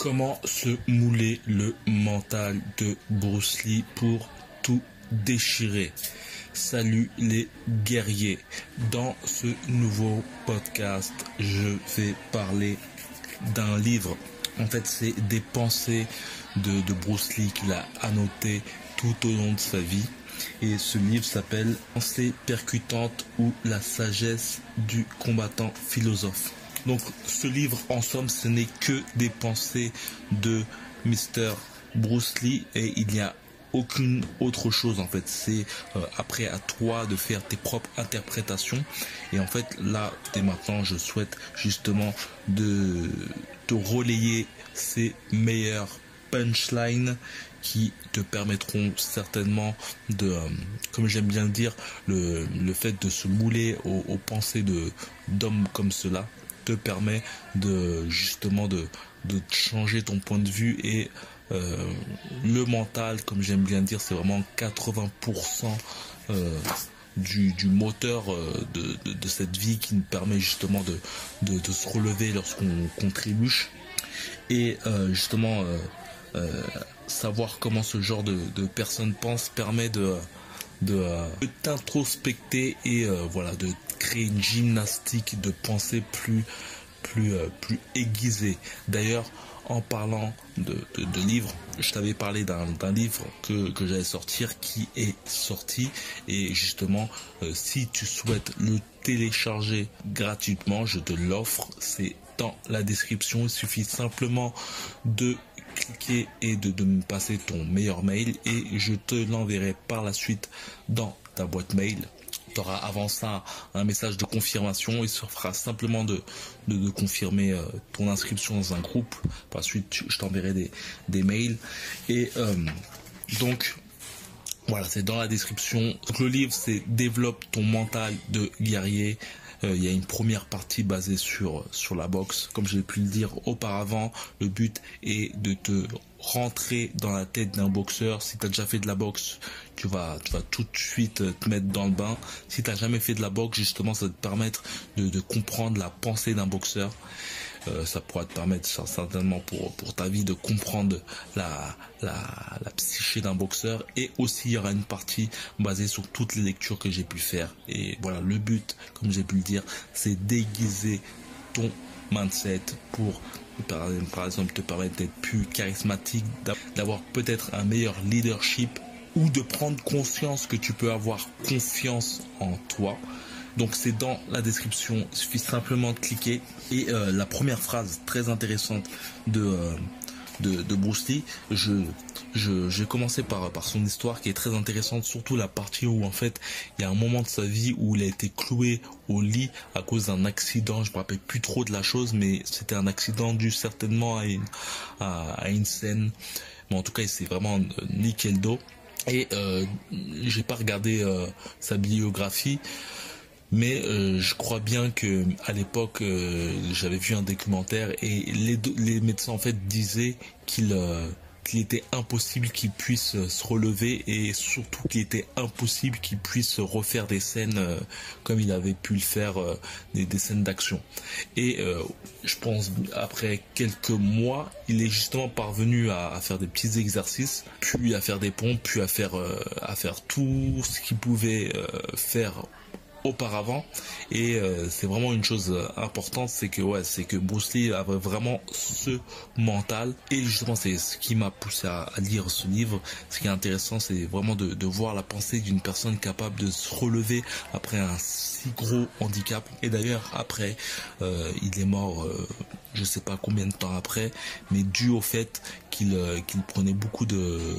Comment se mouler le mental de Bruce Lee pour tout déchirer Salut les guerriers. Dans ce nouveau podcast, je vais parler d'un livre. En fait, c'est des pensées de, Bruce Lee qu'il a annoté tout au long de sa vie. Et ce livre s'appelle Pensées percutantes ou la sagesse du combattant philosophe. Donc ce livre, en somme, ce n'est que des pensées de Mr. Bruce Lee et il n'y a aucune autre chose en fait c'est euh, après à toi de faire tes propres interprétations et en fait là dès maintenant je souhaite justement de te relayer ces meilleurs punchlines qui te permettront certainement de, euh, comme j'aime bien le dire, le, le fait de se mouler aux, pensées d'hommes comme cela te permet de justement de, de changer ton point de vue et euh, le mental, comme j'aime bien dire, c'est vraiment 80% euh, du, du, moteur euh, de, de, cette vie qui nous permet justement de, de, se relever lorsqu'on contribue et justement savoir comment ce genre de, de personnes pensent permet de de, de t'introspecter et voilà de créer une gymnastique de pensée plus plus plus aiguisée. D'ailleurs en parlant de, de, de livres, je t'avais parlé d'un livre que, que j'allais sortir qui est sorti. Et justement euh, si tu souhaites le télécharger gratuitement, je te l'offre, c'est dans la description, il suffit simplement de et de, me passer ton meilleur mail et je te l'enverrai par la suite dans ta boîte mail tu auras avant ça un message de confirmation. Il se fera simplement de, de, de confirmer euh, ton inscription dans un groupe. Par la suite, je t'enverrai des, des mails. Et euh, donc, voilà, c'est dans la description. Donc, le livre, c'est Développe ton mental de guerrier. Euh, il y a une première partie basée sur, sur la boxe. Comme je l'ai pu le dire auparavant, le but est de te rentrer dans la tête d'un boxeur. Si tu as déjà fait de la boxe, tu vas, tu vas tout de suite te mettre dans le bain. Si tu n'as jamais fait de la boxe, justement, ça va te permettre de, de comprendre la pensée d'un boxeur. Euh, ça pourra te permettre certainement pour, pour ta vie de comprendre la, la, la psyché d'un boxeur. Et aussi il y aura une partie basée sur toutes les lectures que j'ai pu faire. Et voilà le but comme j'ai pu le dire c'est déguiser ton mindset pour par, exemple te permettre d'être plus charismatique d'avoir peut-être un meilleur leadership ou de prendre conscience que tu peux avoir confiance en toi donc c'est dans la description, il suffit simplement de cliquer. Et euh, la première phrase très intéressante de, euh, de, de, Bruce Lee, je, je, je vais commencer par, par son histoire qui est très intéressante, surtout la partie où en fait il y a un moment de sa vie où il a été cloué au lit à cause d'un accident, je me rappelle plus trop de la chose, mais c'était un accident dû certainement à une, à, à une scène. Mais en tout cas, c'est vraiment nickel dos. Et euh, j'ai pas regardé euh, sa biographie mais euh, je crois bien que à l'époque euh, j'avais vu un documentaire et les, les médecins en fait disaient qu'il euh, qu'il était impossible qu'il puisse se relever et surtout qu'il était impossible qu'il puisse refaire des scènes euh, comme il avait pu le faire euh, des, des, scènes d'action. Et euh, je pense après quelques mois il est justement parvenu à, à, faire des petits exercices puis à faire des pompes puis à faire à faire tout ce qu'il pouvait faire auparavant. Et euh, c'est vraiment une chose importante c'est que ouais c'est que Bruce Lee avait vraiment ce mental. Et justement c'est ce qui m'a poussé à, à, lire ce livre. Ce qui est intéressant c'est vraiment de, de, voir la pensée d'une personne capable de se relever après un si gros handicap. Et d'ailleurs après euh, il est mort euh, je sais pas combien de temps après mais dû au fait qu'il euh, qu'il prenait beaucoup de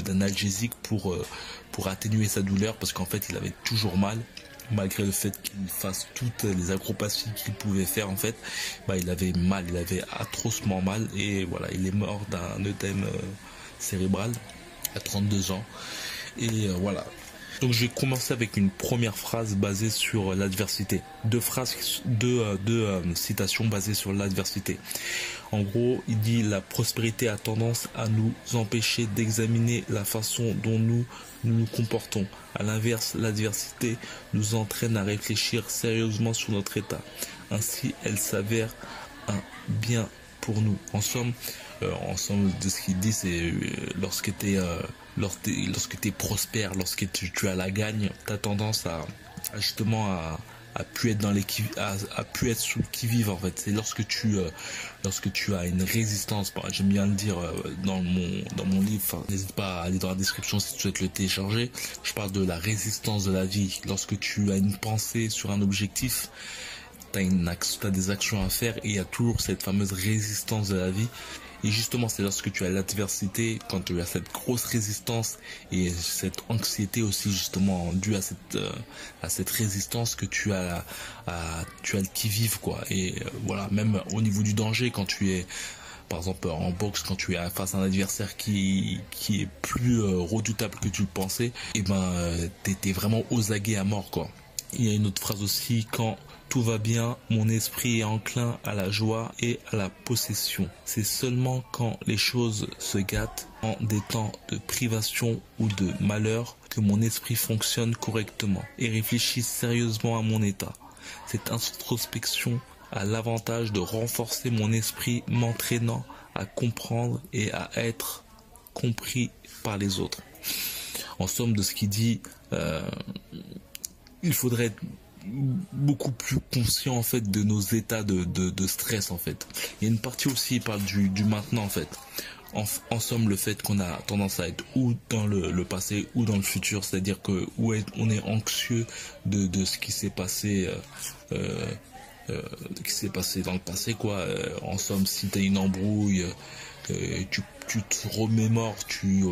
d'analgésiques pour euh, pour atténuer sa douleur parce qu'en fait il avait toujours mal malgré le fait qu'il fasse toutes les acrobaties qu'il pouvait faire en fait, bah, il avait mal, il avait atrocement mal et voilà, il est mort d'un œdème euh, cérébral à 32 ans. Et euh, voilà. Donc je vais commencer avec une première phrase basée sur l'adversité. Deux phrases, deux, euh, euh, citations basées sur l'adversité. En gros, il dit la prospérité a tendance à nous empêcher d'examiner la façon dont nous nous, comportons. À l'inverse, l'adversité nous entraîne à réfléchir sérieusement sur notre état. Ainsi, elle s'avère un bien pour nous. En somme, ensemble de ce qu'il dit, c'est lorsque tu es, prospère, lorsque tu, as la gagne, tu as tendance à, à justement à a pu être dans sous qui vive en fait. C'est lorsque tu euh, as une résistance j'aime bien le dire euh, dans mon dans mon livre n'hésite pas à aller dans la description si tu souhaites le télécharger. Je parle de la résistance de la vie. Lorsque tu as une pensée sur un objectif tu as, as des actions à faire et il y a toujours cette fameuse résistance de la vie et justement, c'est lorsque tu as l'adversité, quand tu as cette grosse résistance et cette anxiété aussi justement due à cette euh, à cette résistance que tu as à, tu as le qui vive quoi. Et euh, voilà, même au niveau du danger, quand tu es par exemple en boxe quand tu es face à un adversaire qui qui est plus euh, redoutable que tu le pensais et eh ben tu t'es vraiment aux aguets à mort quoi il y a une autre phrase aussi quand tout va bien, mon esprit est enclin à la joie et à la possession. C'est seulement quand les choses se gâtent, en des temps de privation ou de malheur, que mon esprit fonctionne correctement et réfléchit sérieusement à mon état. Cette introspection a l'avantage de renforcer mon esprit m'entraînant à comprendre et à être compris par les autres. En somme de ce qu'il dit, euh, il faudrait beaucoup plus conscient en fait de nos états de, de, stress en fait. Il y a une partie aussi il parle du, du maintenant en fait. En, en, somme le fait qu'on a tendance à être ou dans le, le passé ou dans le futur, c'est-à-dire que où on est anxieux de, de ce qui s'est passé euh, euh, euh qui s'est passé dans le passé quoi. Euh, en somme si tu as une embrouille, euh, tu, tu te remémores, tu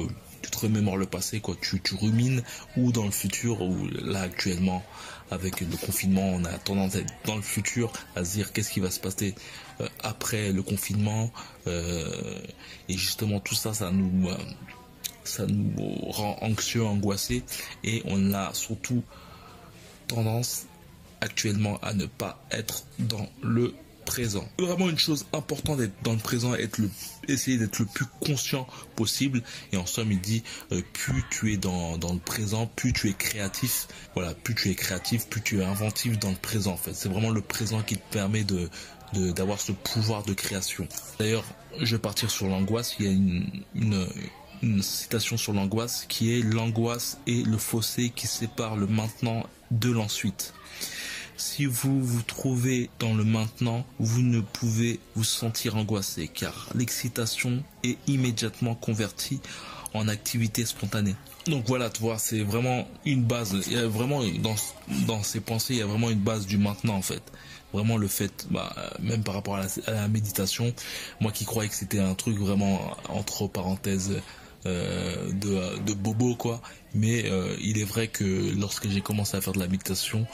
tu te remémores le passé, quoi, tu, tu rumines, ou dans le futur, ou là actuellement, avec le confinement, on a tendance à être dans le futur, à se dire qu'est-ce qui va se passer euh, après le confinement, euh, et justement tout ça, ça nous, euh, ça nous rend anxieux, angoissés, et on a surtout tendance actuellement à ne pas être dans le présent. Vraiment une chose importante d'être dans le présent, être essayer d'être le plus conscient possible. Et en somme, il dit, euh, plus tu es dans, dans le présent, plus tu es créatif. Voilà, plus tu es créatif, plus tu es inventif dans le présent. En fait, c'est vraiment le présent qui te permet de d'avoir ce pouvoir de création. D'ailleurs, je vais partir sur l'angoisse. Il y a une, une, une citation sur l'angoisse qui est l'angoisse et le fossé qui sépare le maintenant de l'ensuite. Si vous vous trouvez dans le maintenant, vous ne pouvez vous sentir angoissé car l'excitation est immédiatement convertie en activité spontanée. Donc voilà, tu vois, c'est vraiment une base. Il y a vraiment dans, dans ces pensées, il y a vraiment une base du maintenant en fait. Vraiment le fait, bah, même par rapport à la, méditation, moi qui croyais que c'était un truc vraiment entre parenthèses euh, de, de bobo quoi. Mais euh, il est vrai que lorsque j'ai commencé à faire de la méditation,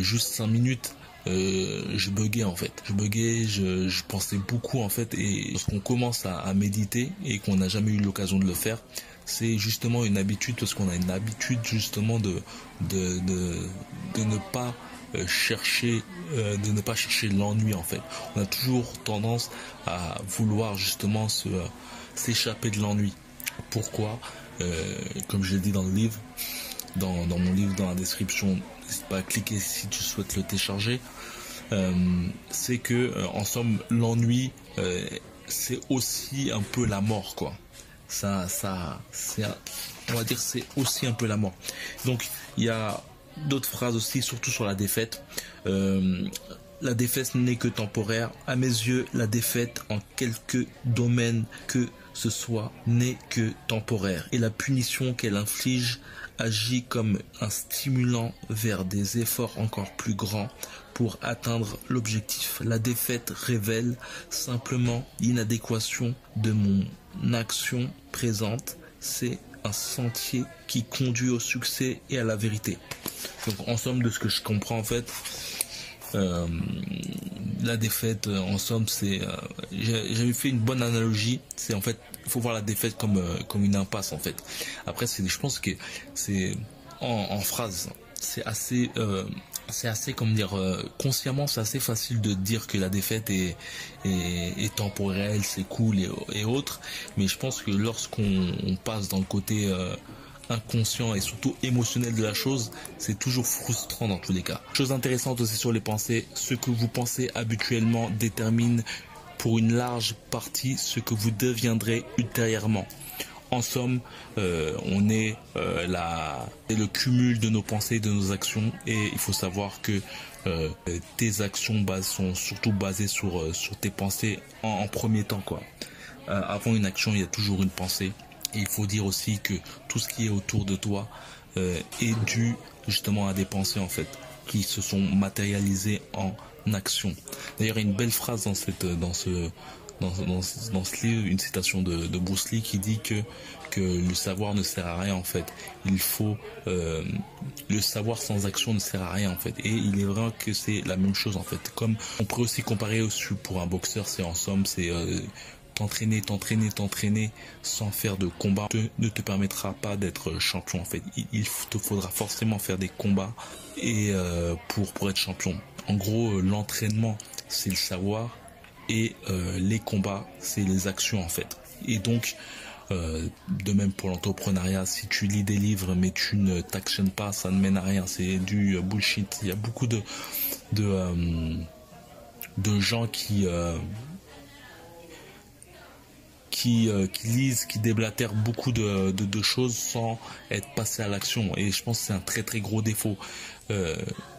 juste 5 minutes, euh, je buguais en fait. Je buguais, je, pensais beaucoup en fait. Et lorsqu'on commence à, méditer et qu'on n'a jamais eu l'occasion de le faire, c'est justement une habitude parce qu'on a une habitude justement de, ne pas euh, chercher euh, de ne pas chercher l'ennui en fait. On a toujours tendance à vouloir justement s'échapper de l'ennui. Pourquoi? Euh, Comme je l'ai dit dans le livre, dans mon livre, dans la description pas cliquer si tu souhaites le télécharger. Euh, c'est que euh, en somme l'ennui euh, c'est aussi un peu la mort quoi. Ça ça c'est on va dire c'est aussi un peu la mort. Donc il y a d'autres phrases aussi surtout sur la défaite. la défaite n'est que temporaire. À mes yeux, la défaite en quelque domaine que ce soit n'est que temporaire et la punition qu'elle inflige agit comme un stimulant vers des efforts encore plus grands pour atteindre l'objectif. La défaite révèle simplement l'inadéquation de mon action présente. C'est un sentier qui conduit au succès et à la vérité. Donc en somme de ce que je comprends en fait, euh, la défaite, euh, en somme, c'est. Euh, j'avais fait une bonne analogie. C'est en fait, il faut voir la défaite comme euh, comme une impasse en fait. Après, je pense que c'est en, en, phrase, c'est assez. c'est assez, comme dire, consciemment, c'est assez facile de dire que la défaite est, est, est temporelle, c'est cool et, et, autres. Mais je pense que lorsqu'on passe dans le côté inconscient et surtout émotionnel de la chose, c'est toujours frustrant dans tous les cas. Chose intéressante aussi sur les pensées, ce que vous pensez habituellement détermine pour une large partie ce que vous deviendrez ultérieurement. En somme, euh, on est euh, le cumul de nos pensées, de nos actions, et il faut savoir que euh, tes actions sont surtout basées sur sur tes pensées en, premier temps quoi. avant une action, il y a toujours une pensée. Il faut dire aussi que tout ce qui est autour de toi est dû justement à des pensées en fait qui se sont matérialisées en action. D'ailleurs, il y a une belle phrase dans cette dans ce dans, ce livre une citation de, de, Bruce Lee qui dit que que le savoir ne sert à rien en fait. Il faut euh, le savoir sans action ne sert à rien en fait. Et il est vrai que c'est la même chose en fait. Comme on pourrait aussi comparer aussi pour un boxeur, c'est en somme c'est euh, t'entraîner, t'entraîner, t'entraîner sans faire de combat ne te permettra pas d'être champion en fait. Il, te faudra forcément faire des combats et euh, pour pour être champion. En gros, l'entraînement c'est le savoir et euh, les combats, c'est les actions en fait. Et donc, euh, de même pour l'entrepreneuriat, si tu lis des livres mais tu ne t'actionnes pas, ça ne mène à rien. C'est du bullshit. Il y a beaucoup de de, euh, de gens qui qui, qui, lisent, qui déblatèrent beaucoup de, de, choses sans être passé à l'action. Et je pense que c'est un très très gros défaut.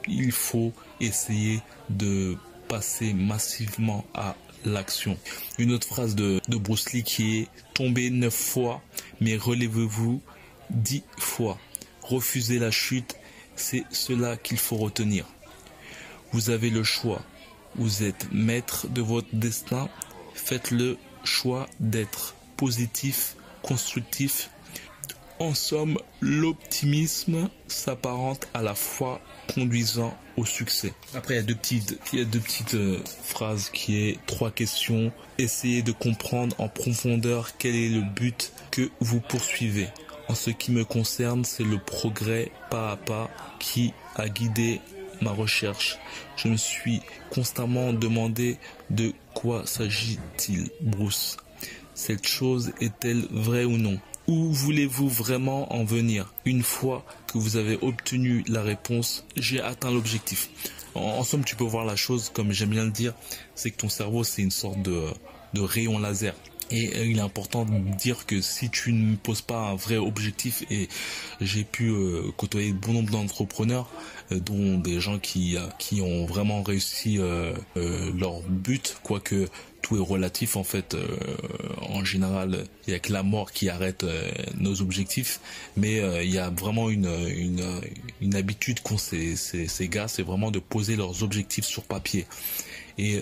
il faut essayer de passer massivement à l'action. Une autre phrase de, de Bruce Lee qui est tombez neuf fois, mais relevez-vous dix fois. Refusez la chute, c'est cela qu'il faut retenir. Vous avez le choix. Vous êtes maître de votre destin. Faites le choix d'être positif, constructif. En somme, l'optimisme s'apparente à la foi conduisant au succès. Après, il y a deux petites, euh, phrases qui est trois questions. Essayez de comprendre en profondeur quel est le but que vous poursuivez. En ce qui me concerne, c'est le progrès pas à pas qui a guidé ma recherche. Je me suis constamment demandé de quoi s'agit-il, Bruce. Cette chose est-elle vraie ou non? Où voulez-vous vraiment en venir? Une fois que vous avez obtenu la réponse, j'ai atteint l'objectif. En, somme, tu peux voir la chose comme j'aime bien le dire, c'est que ton cerveau, c'est une sorte de, de rayon laser. Et euh, il est important de dire que si tu ne poses pas un vrai objectif, et j'ai pu euh, côtoyer bon nombre d'entrepreneurs, euh, dont des gens qui, qui ont vraiment réussi leur but, quoique tout est relatif en fait. Euh, en général, il y a que la mort qui arrête euh, nos objectifs, mais euh, il y a vraiment une une, une habitude qu'ont ces, ces, ces gars, c'est vraiment de poser leurs objectifs sur papier. Et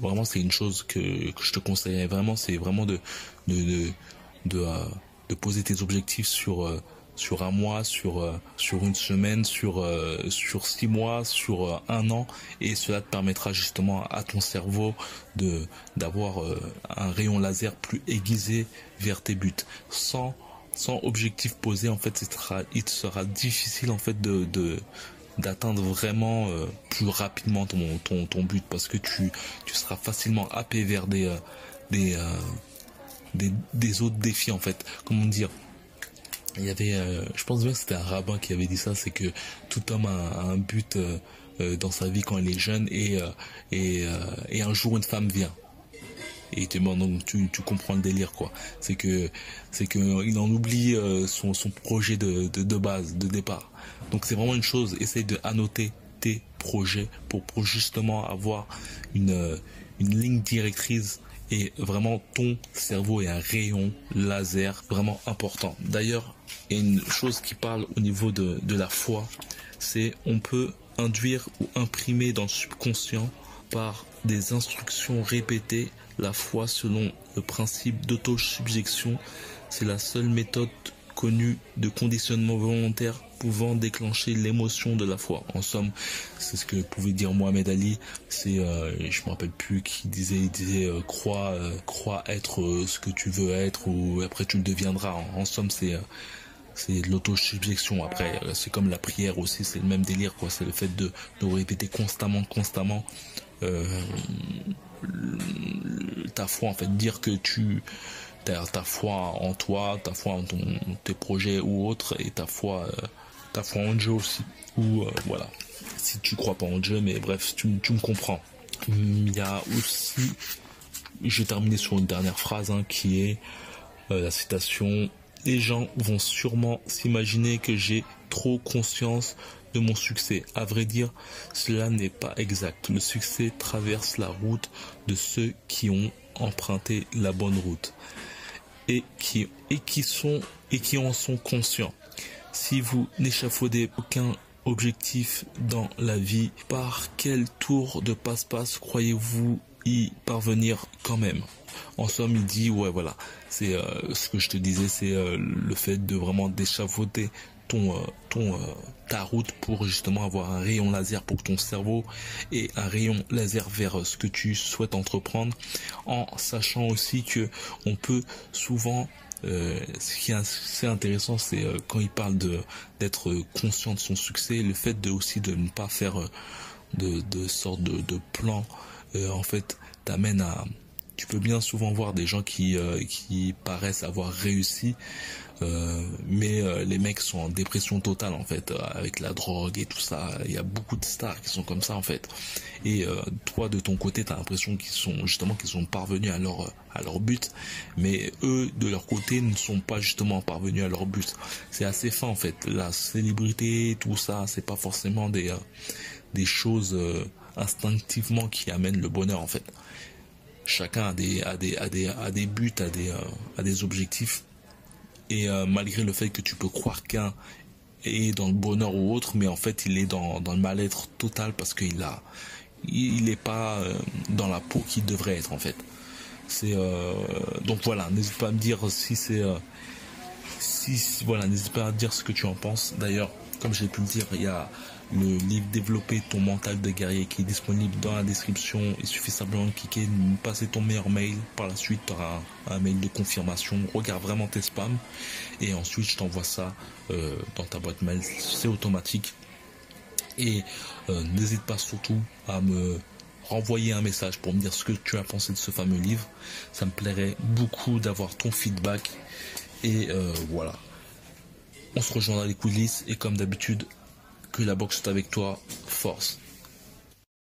vraiment, c'est une chose que, je te conseillerais vraiment, c'est vraiment de de de, de, de poser tes objectifs sur sur un mois, sur euh, sur une semaine, sur euh, sur six mois, sur euh, un an, et cela te permettra justement à ton cerveau de d'avoir un rayon laser plus aiguisé vers tes buts. Sans sans objectif posé, en fait, il sera, il sera difficile en fait de, de d'atteindre vraiment plus rapidement ton, ton, ton but parce que tu, tu seras facilement happé vers des, des, des, des autres défis en fait. Comment dire il y avait, euh, je pense bien que c'était un rabbin qui avait dit ça, c'est que tout homme a, un but euh, euh, dans sa vie quand il est jeune et et, et un jour une femme vient. Et donc tu, comprends le délire quoi. C'est que c'est que il en oublie son, son projet de, de, base, de départ. Donc c'est vraiment une chose. Essaye de annoter tes projets pour, justement avoir une une ligne directrice et vraiment ton cerveau est un rayon laser vraiment important. D'ailleurs, il y a une chose qui parle au niveau de, de la foi, c'est on peut induire ou imprimer dans le subconscient par des instructions répétées la foi selon le principe d'auto-subjection. C'est la seule méthode connu de conditionnement volontaire pouvant déclencher l'émotion de la foi. En somme, c'est ce que pouvait dire Mohamed Ali. C'est, euh, je me rappelle plus qui disait, il disait euh, crois, euh, crois être euh, ce que tu veux être ou après tu le deviendras. En, somme, c'est c'est l'autosubjection. Après, c'est comme la prière aussi, c'est le même délire quoi. C'est le fait de, de répéter constamment, constamment ta foi en fait, dire que tu ta, foi en toi, ta foi en ton, tes projets ou autres, et ta foi, euh, ta foi en Dieu aussi. Ou euh, voilà, si tu crois pas en Dieu, mais bref, tu, tu me comprends. Il y a aussi je vais terminer sur une dernière phrase hein, qui est euh, la citation. Les gens vont sûrement s'imaginer que j'ai trop conscience mon succès. À vrai dire, cela n'est pas exact. Le succès traverse la route de ceux qui ont emprunté la bonne route et qui, et qui sont et qui en sont conscients. Si vous n'échafaudez aucun objectif dans la vie, par quel tour de passe-passe croyez-vous y parvenir quand même? En somme, il dit ouais voilà, c'est euh, ce que je te disais, c'est euh, le fait de vraiment d'échafauder ton, euh, ton ta route pour justement avoir un rayon laser pour ton cerveau et un rayon laser vers ce que tu souhaites entreprendre en sachant aussi que on peut souvent euh, ce qui est assez intéressant, c'est euh, quand il parle de d'être conscient de son succès, le fait de aussi de ne pas faire euh, de, de sorte de, de plan, en fait, t'amène à tu peux bien souvent voir des gens qui, qui paraissent avoir réussi, euh, mais euh, les mecs sont en dépression totale en fait euh, avec la drogue et tout ça. Il y a beaucoup de stars qui sont comme ça en fait. Et toi de ton côté, t'as l'impression qu'ils sont justement qu'ils sont parvenus à leur à leur but, mais eux de leur côté ne sont pas justement parvenus à leur but. C'est assez fin en fait. La célébrité, tout ça, c'est pas forcément des des choses instinctivement qui amènent le bonheur en fait. Chacun a des a des a des a des buts, a des a des objectifs et euh, malgré le fait que tu peux croire qu'un est dans le bonheur ou autre, mais en fait il est dans, dans le mal-être total parce qu'il a il n'est pas euh, dans la peau qu'il devrait être en fait. C'est euh, donc voilà, n'hésite pas à me dire si c'est si voilà, n'hésite pas à dire ce que tu en penses. D'ailleurs, comme j'ai pu le dire, il y a le livre Développer ton mental de guerrier qui est disponible dans la description. Il suffit simplement de cliquer, de passer ton meilleur mail. Par la suite, tu auras un, mail de confirmation. Regarde vraiment tes spams. Et ensuite, je t'envoie ça euh, dans ta boîte mail. C'est automatique. Et euh, n'hésite pas surtout à me renvoyer un message pour me dire ce que tu as pensé de ce fameux livre. Ça me plairait beaucoup d'avoir ton feedback. Et euh, voilà. On se rejoint dans les coulisses et comme d'habitude, la boxe est avec toi, force.